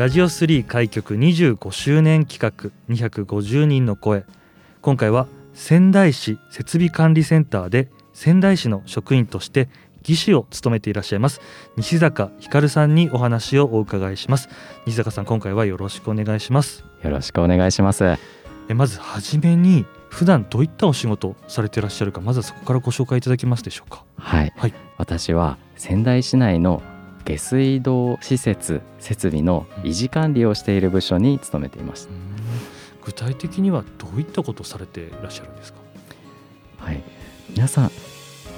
ラジオ3開局25周年企画250人の声。今回は仙台市設備管理センターで仙台市の職員として技師を務めていらっしゃいます西坂光さんにお話をお伺いします。西坂さん今回はよろしくお願いします。よろしくお願いします。えまずはじめに普段どういったお仕事されていらっしゃるかまずはそこからご紹介いただけますでしょうか。はい、はい、私は仙台市内の下水道施設設備の維持管理をしている部署に勤めています具体的にはどういったことをされていらっしゃるんですか？はい。皆さん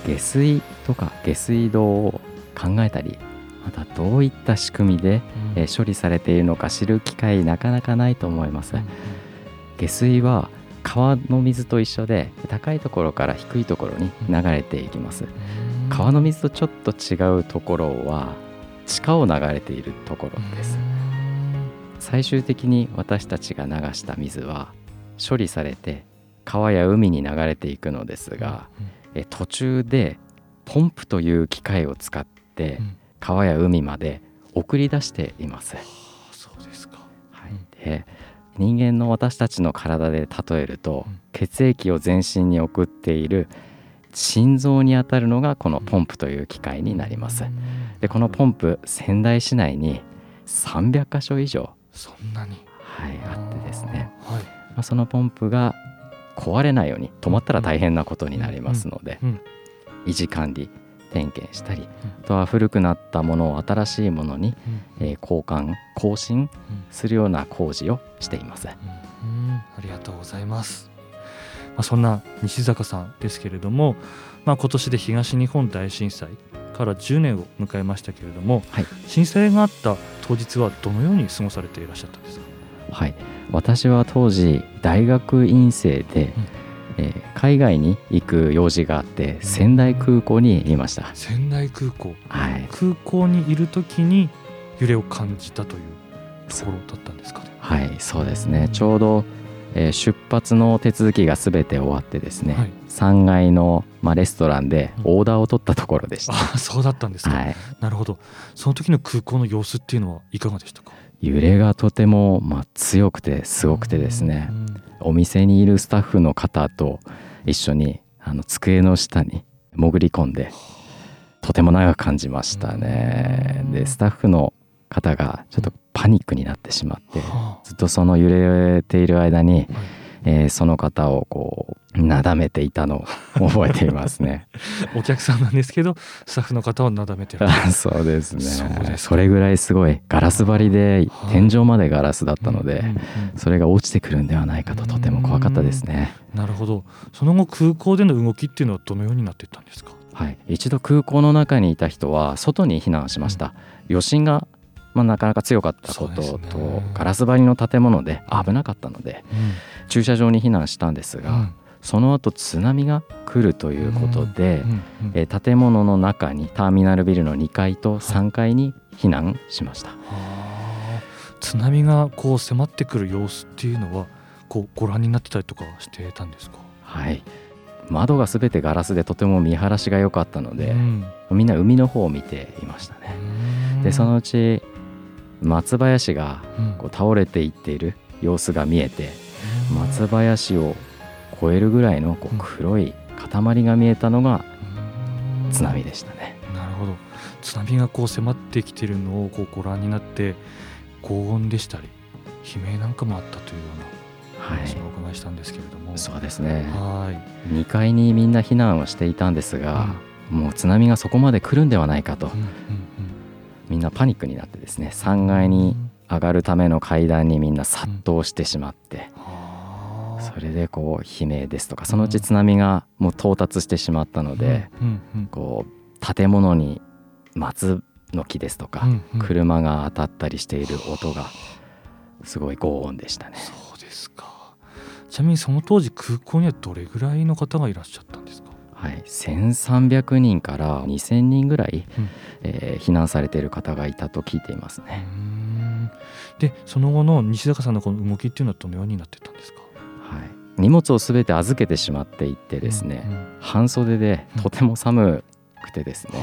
下水とか下水道を考えたりまたどういった仕組みで、うん、処理されているのか知る機会なかなかないと思います、うん、下水は川の水と一緒で高いところから低いところに流れていきます、うん、川の水とちょっと違うところは地下を流れているところです。最終的に私たちが流した水は処理されて川や海に流れていくのですが、うん、途中でポンプという機械を使って川や海まで送り出しています。そうですか、はい、で人間の私たちの体で例えると、血液を全身に送っている心臓にあたるのがこのポンプという機械になります。でこのポンプ仙台市内に300箇所以上そんなに、はい、あってですね、はい、まあ、そのポンプが壊れないように止まったら大変なことになりますので、維持管理点検したり、あとは古くなったものを新しいものに、えー、交換更新するような工事をしています。うん、ありがとうございます。まあ、そんな西坂さんですけれども、まあ、今年で東日本大震災から10年を迎えましたけれども、はい、震災があった当日はどのように過ごされていらっしゃったんですか？はい。私は当時大学院生で、うん、えー、海外に行く用事があって仙台空港にいました。仙台空港、はい、空港にいる時に揺れを感じたというところだったんですかね？はい。そうですね。ちょうどえー、出発の手続きがすべて終わってですね、はい、3階の、まあ、レストランでオーダーを取ったところでした、うん、あそうだったんですか、はい、なるほど。その時の空港の様子っていうのはいかがでしたか？揺れがとても、まあ、強くてすごくてですね。お店にいるスタッフの方と一緒にあの机の下に潜り込んでとても長く感じましたね。でスタッフの方がちょっとパニックになってしまって、ずっとその揺れている間に、えー、その方をこうなだめていたのを 覚えていますね。お客さんなんですけどスタッフの方をなだめてるそうですね。それぐらいすごいガラス張りで天井までガラスだったので、それが落ちてくるんではないかととても怖かったですね。なるほど。その後空港での動きっていうのはどのようになっていったんですか？はい、一度空港の中にいた人は外に避難しました、うん、余震がまあ、なかなか強かったことと、ね、ガラス張りの建物で危なかったので、うん、駐車場に避難したんですが、うん、その後津波が来るということで、え建物の中にターミナルビルの2階と3階に避難しました。は津波がこう迫ってくる様子っていうのはこうご覧になってたりとかしてたんですか？はい。窓がすべてガラスでとても見晴らしが良かったので、うん、みんな海の方を見ていましたね。でそのうち松林がこう倒れていっている様子が見えて、松林を越えるぐらいのこう黒い塊が見えたのが津波でしたね。なるほど。津波がこう迫ってきているのをこうご覧になって高温でしたり悲鳴なんかもあったというような話もお伺いしたんですけれども、はい、そうですね。はい。2階にみんな避難をしていたんですが、うん、もう津波がそこまで来るんではないかと、うんうんみんなパニックになってですね3階に上がるための階段にみんな殺到してしまって、それでこう悲鳴ですとかそのうち津波がもう到達してしまったので、こう建物に松の木ですとか、車が当たったりしている音がすごい轟音でしたね。そうですか。ちなみにその当時空港にはどれぐらいの方がいらっしゃったんですか？はい、1300人から2000人ぐらい、うん。えー避難されている方がいたと聞いていますね。ん。でその後の西坂さんのこの動きっていうのはどのようになってたんですか？はい、荷物をすべて預けてしまっていってですね、うんうん。半袖でとても寒くてですね、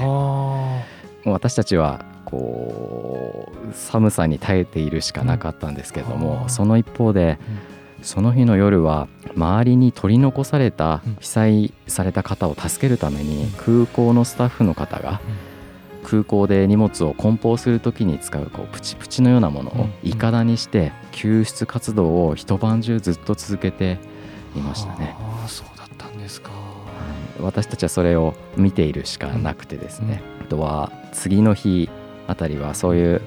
う私たちはこう寒さに耐えているしかなかったんですけども、うんその一方で、その日の夜は周りに取り残されたうん。被災された方を助けるために空港のスタッフの方が空港で荷物を梱包する時に使うこうプチプチのようなものをうん。いかだにして救出活動を一晩中ずっと続けていましたね。そうだったんですか。はい。私たちはそれを見ているしかなくてですね、あとは次の日あたりはそういう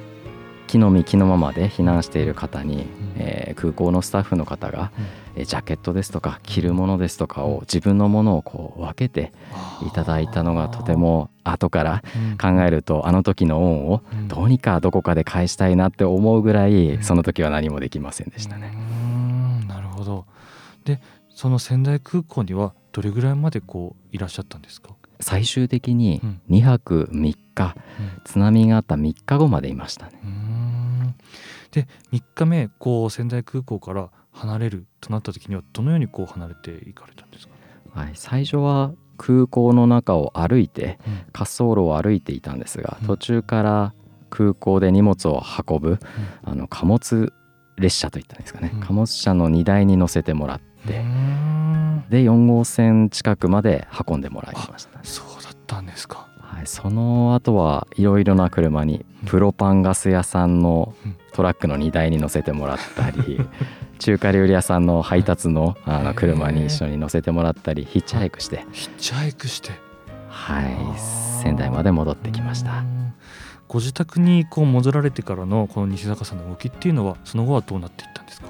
木の実木のままで避難している方に、えー空港のスタッフの方が、えージャケットですとか着るものですとかを自分のものをこう分けていただいたのがとても後から考えるとあの時の恩をどうにかどこかで返したいなって思うぐらいその時は何もできませんでしたね。ねなるほど。でその仙台空港にはどれぐらいまでこういらっしゃったんですか、最終的にうん。2泊3日津波があった3日後までいましたね。で3日目こう仙台空港から離れるとなった時にはどのようにこう離れていかれたんですか、はい、最初は空港の中を歩いてうん。滑走路を歩いていたんですがうん。途中から空港で荷物を運ぶあの貨物列車といったんですかね、うん。貨物車の荷台に乗せてもらって、で4号線近くまで運んでもらいました、そうだったんですかはい、その後はいろいろな車にうん。プロパンガス屋さんのうん。トラックの荷台に乗せてもらったり 中華料理屋さんの配達のあの車に一緒に乗せてもらったりヒッチハイクして、ヒッチハイクして。はい。仙台まで戻ってきました。ご自宅にこう戻られてからのこの西坂さんの動きっていうのはその後はどうなっていったんですか？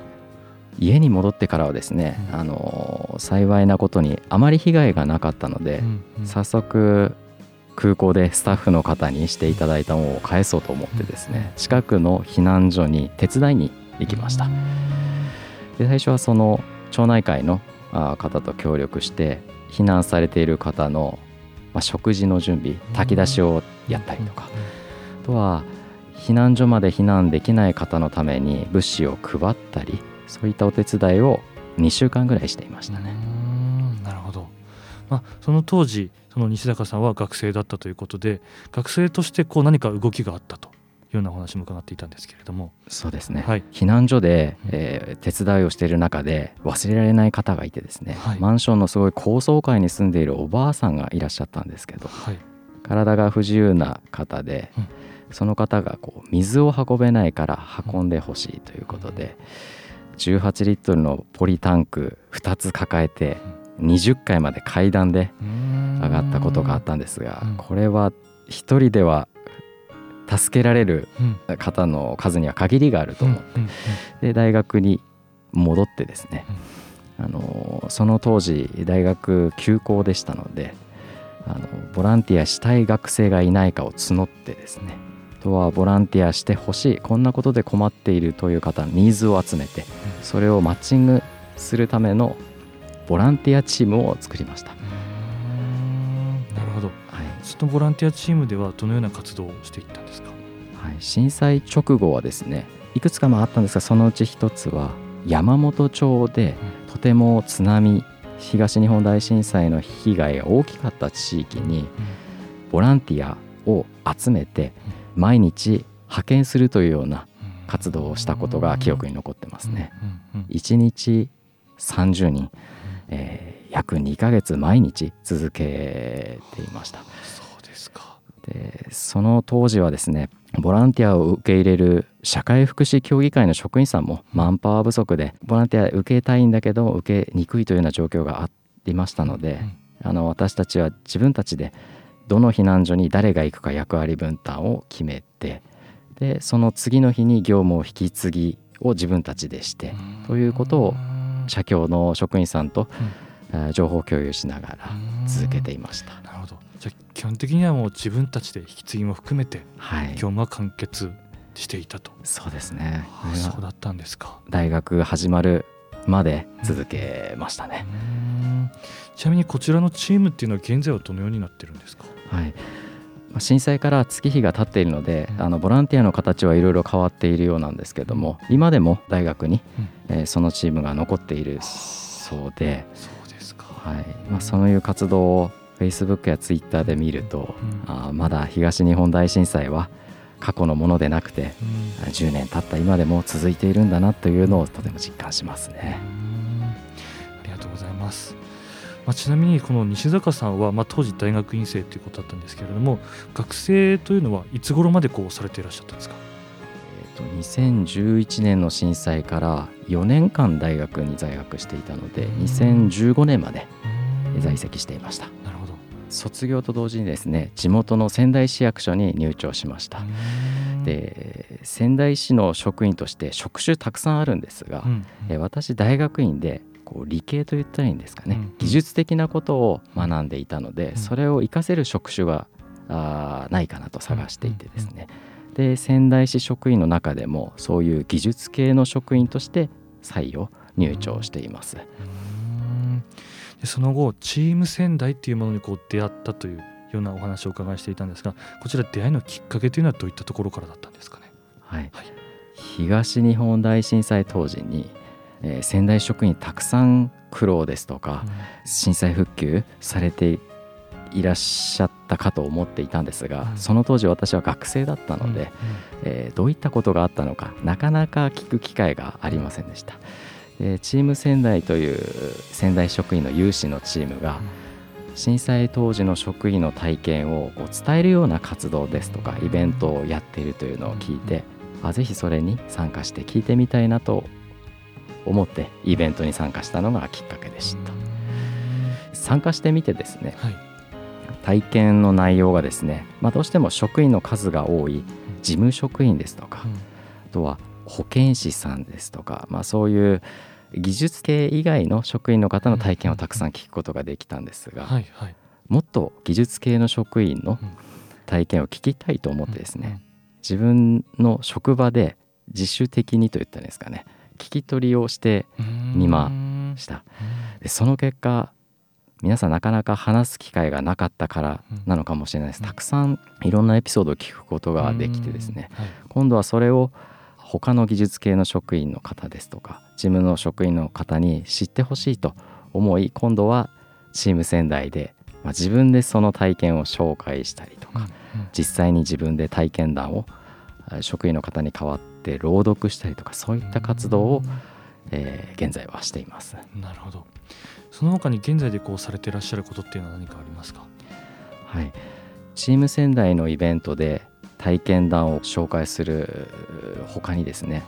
家に戻ってからはですね、うん。あの幸いなことにあまり被害がなかったので、うんうん。早速空港でスタッフの方にしていただいたものを返そうと思ってですね、うん。近くの避難所に手伝いに行きました。で最初はその町内会のあ方と協力して避難されている方の、まあ、食事の準備炊き出しをやったりとか、あとは避難所まで避難できない方のために物資を配ったりそういったお手伝いを2週間ぐらいしていましたね。まあ、その当時その西坂さんは学生だったということで学生としてこう何か動きがあったというようなお話も伺っていたんですけれども、そうですね、はい。避難所で、うんえー手伝いをしている中で忘れられない方がいてですね、はい。マンションのすごい高層階に住んでいるおばあさんがいらっしゃったんですけどはい。体が不自由な方で、うん。その方がこう水を運べないから運んでほしいということで、18リットルのポリタンク2つ抱えて20階まで階段で上がったことがあったんですが、うん。これは一人では助けられるうん。方の数には限りがあると思って、で大学に戻ってですね、あのその当時大学休校でしたのであのボランティアしたい学生がいないかを募ってですねあとはボランティアしてほしいこんなことで困っているという方のニーズを集めてそれをマッチングするためのボランティアチームを作りました、なるほど。い。そのボランティアチームではどのような活動をしていったんですか？はい、震災直後はですねいくつかもあったんですがそのうち一つは山本町でとても津波東日本大震災の被害が大きかった地域にボランティアを集めて毎日派遣するというような活動をしたことが記憶に残ってますね。うんうん1日30人、えー約2ヶ月毎日続けていました。そうですか。でその当時はですねボランティアを受け入れる社会福祉協議会の職員さんもマンパワー不足でボランティア受けたいんだけど受けにくいというような状況がありましたので、あの私たちは自分たちでどの避難所に誰が行くか役割分担を決めてでその次の日に業務を引き継ぎを自分たちでしてということを社協の職員さんと、えー情報共有しながら続けていました。なるほど。じゃあ基本的にはもう自分たちで引き継ぎも含めてはい。業、務は完結していたと、そうですね。そうだったんですか。大学が始まるまで続けましたね。うん。ちなみにこちらのチームっていうのは現在はどのようになってるんですか？はい。まあ震災から月日が経っているので、うん。あのボランティアの形はいろいろ変わっているようなんですけども、今でも大学に、うん。えーそのチームが残っているそうで、そうですか、はい。まあ、そういう活動を Facebook や Twitter で見ると、うん。あーまだ東日本大震災は過去のものでなくてうん。10年経った今でも続いているんだなというのをとても実感しますね。うん。ありがとうございます。まあ、ちなみにこの西坂さんは、まあ、当時大学院生ということだったんですけれども学生というのはいつ頃までこうされていらっしゃったんですか？えーと2011年の震災から4年間大学に在学していたのでうん。2015年まで在籍籍していました。なるほど。卒業と同時にですね地元の仙台市役所に入庁しました。うん。で仙台市の職員として職種たくさんあるんですが、うん。えー私大学院でこう理系と言ったらいいんですかね、うん技術的なことを学んでいたので、うん。それを活かせる職種があーないかなと探していてですね、で仙台市職員の中でもそういう技術系の職員として採用入庁しています。うん。でその後チーム仙台っていうものにこう出会ったというようなお話をお伺いしていたんですがこちら出会いのきっかけというのはどういったところからだったんですかね？はい。はい。東日本大震災当時に、えー仙台職員たくさん苦労ですとか、震災復旧されていらっしゃったかと思っていたんですが、うん。その当時私は学生だったので、えーどういったことがあったのかなかなか聞く機会がありませんでした。でチーム仙台という仙台職員の有志のチームが震災当時の職員の体験をこう伝えるような活動ですとかイベントをやっているというのを聞いてあぜひそれに参加して聞いてみたいなと思ってイベントに参加したのがきっかけでした。参加してみてですねはい。体験の内容がですね、まあ、どうしても職員の数が多い事務職員ですとか、あとは保健師さんですとか、まあ、そういう技術系以外の職員の方の体験をたくさん聞くことができたんですが、はいはい。もっと技術系の職員のうん。体験を聞きたいと思ってですね、自分の職場で自主的にといったんですかね聞き取りをしてうん見まうん。したでその結果皆さんなかなか話す機会がなかったからなのかもしれないです、うんたくさんいろんなエピソードを聞くことができてですね、はい。今度はそれを他の技術系の職員の方ですとか事務の職員の方に知ってほしいと思い今度はチーム仙台で、まあ、自分でその体験を紹介したりとか、実際に自分で体験談をあ職員の方に代わって朗読したりとかそういった活動を、えー現在はしています。うんなるほど。その他に現在でこうされていらっしゃることっていうのは何かありますか？はい、チーム仙台のイベントで体験談を紹介する他にですね、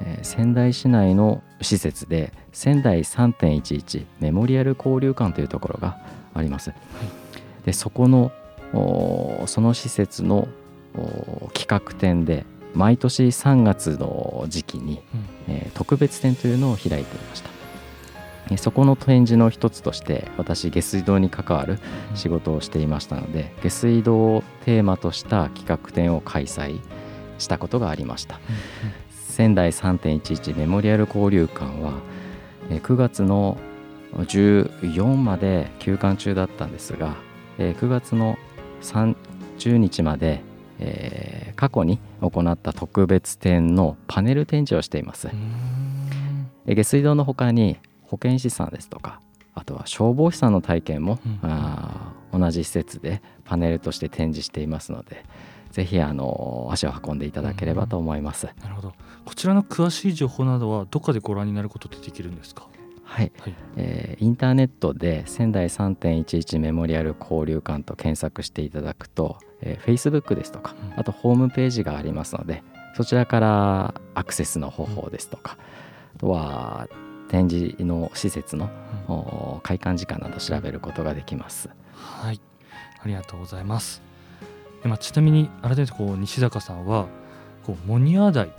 えー仙台市内の施設で仙台3.11メモリアル交流館というところがあります。でそこのその施設の企画展で毎年3月の時期に、えー特別展というのを開いていました。でそこの展示の一つとして私下水道に関わる仕事をしていましたので下水道をテーマとした企画展を開催したことがありました。仙台3.11メモリアル交流館はえー9月の14まで休館中だったんですがえー9月の30日までえー過去に行った特別展のパネル展示をしています。下水道の他に保健師さんですとかあとは消防士さんの体験も、うん。あー同じ施設でパネルとして展示していますのでぜひあの足を運んでいただければと思います、なるほど。こちらの詳しい情報などはどこでご覧になることってできるんですか？はい、はい。えーインターネットで仙台3.11メモリアル交流館と検索していただくと、えー Facebook ですとかうん。あとホームページがありますのでそちらからアクセスの方法ですとかあとは展示の施設のお開館時間など調べることができます。はい、ありがとうございます。でまあ、ちなみに改めてこう西坂さんはこうモニア台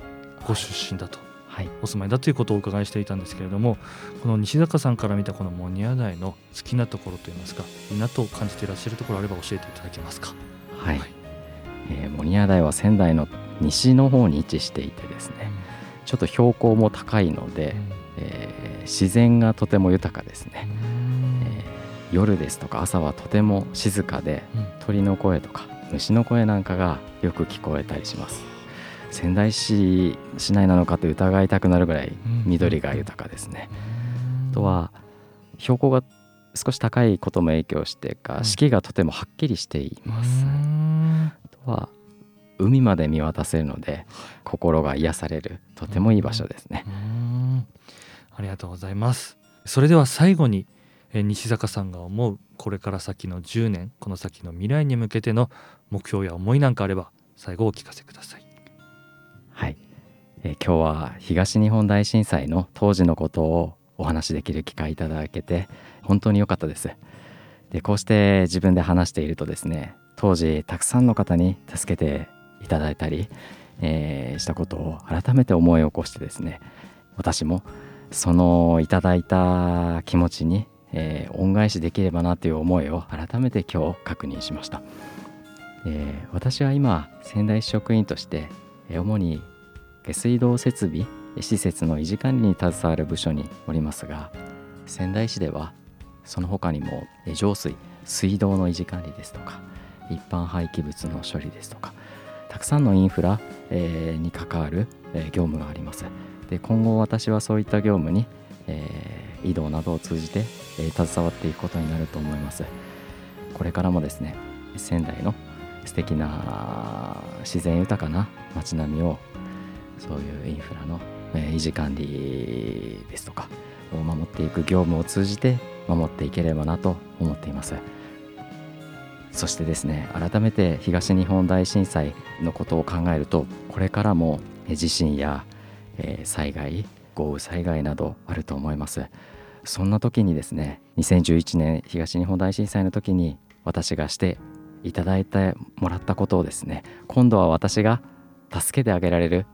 ご出身だと、はいお住まいだということをお伺いしていたんですけれどもこの西坂さんから見たこのモニア台の好きなところといいますかいいなと感じていらっしゃるところあれば教えていただけますか。はい、はいえー、モニア台は仙台の西の方に位置していてですねちょっと標高も高いので、えー自然がとても豊かですね、えー夜ですとか朝はとても静かで鳥の声とか虫の声なんかがよく聞こえたりします仙台市市内なのかと疑いたくなるぐらい緑が豊かですね、あとは標高が少し高いことも影響してかうん。四季がとてもはっきりしています、うん。あとは海まで見渡せるので心が癒されるとてもいい場所ですね、うん。ありがとうございます。それでは最後にえー西坂さんが思うこれから先の10年この先の未来に向けての目標や思いなんかあれば最後お聞かせくださいはい、えー今日は東日本大震災の当時のことをお話しできる機会いただけて本当に良かったです。でこうして自分で話しているとですね当時たくさんの方に助けていただいたり、えーしたことを改めて思い起こしてですね私もそのいただいた気持ちに、えー恩返しできればなという思いを改めて今日確認しました、えー私は今仙台市職員として主に下水道設備施設の維持管理に携わる部署におりますが仙台市ではその他にもえ浄水水道の維持管理ですとか一般廃棄物の処理ですとかたくさんのインフラ、えに関わる、え業務があります。で今後私はそういった業務に、えー移動などを通じて、え携わっていくことになると思います。これからもですね仙台の素敵な自然豊かな街並みをそういうインフラの、え維持管理ですとかを守っていく業務を通じて守っていければなと思っています。そしてですね改めて東日本大震災のことを考えるとこれからもえ地震や、え災害豪雨災害などあると思います。そんな時にですね2011年東日本大震災の時に私がしていただいてもらったことをですね今度は私が助けてあげられる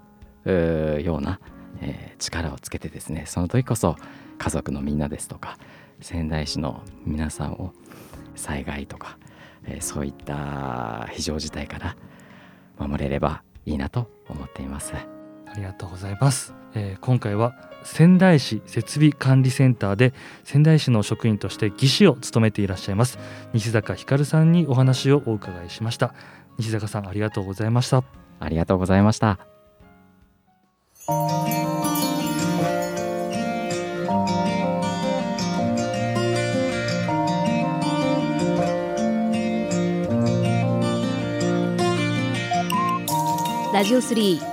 ような、えー力をつけてですねその時こそ家族のみんなですとか仙台市の皆さんを災害とか、えーそういった非常事態から守れればいいなと思っています。ありがとうございます、えー今回は仙台市設備管理センターで仙台市の職員として技師を務めていらっしゃいます。西坂ひかるさんにお話をお伺いしました。西坂さんありがとうございました。ありがとうございました。ラジオ3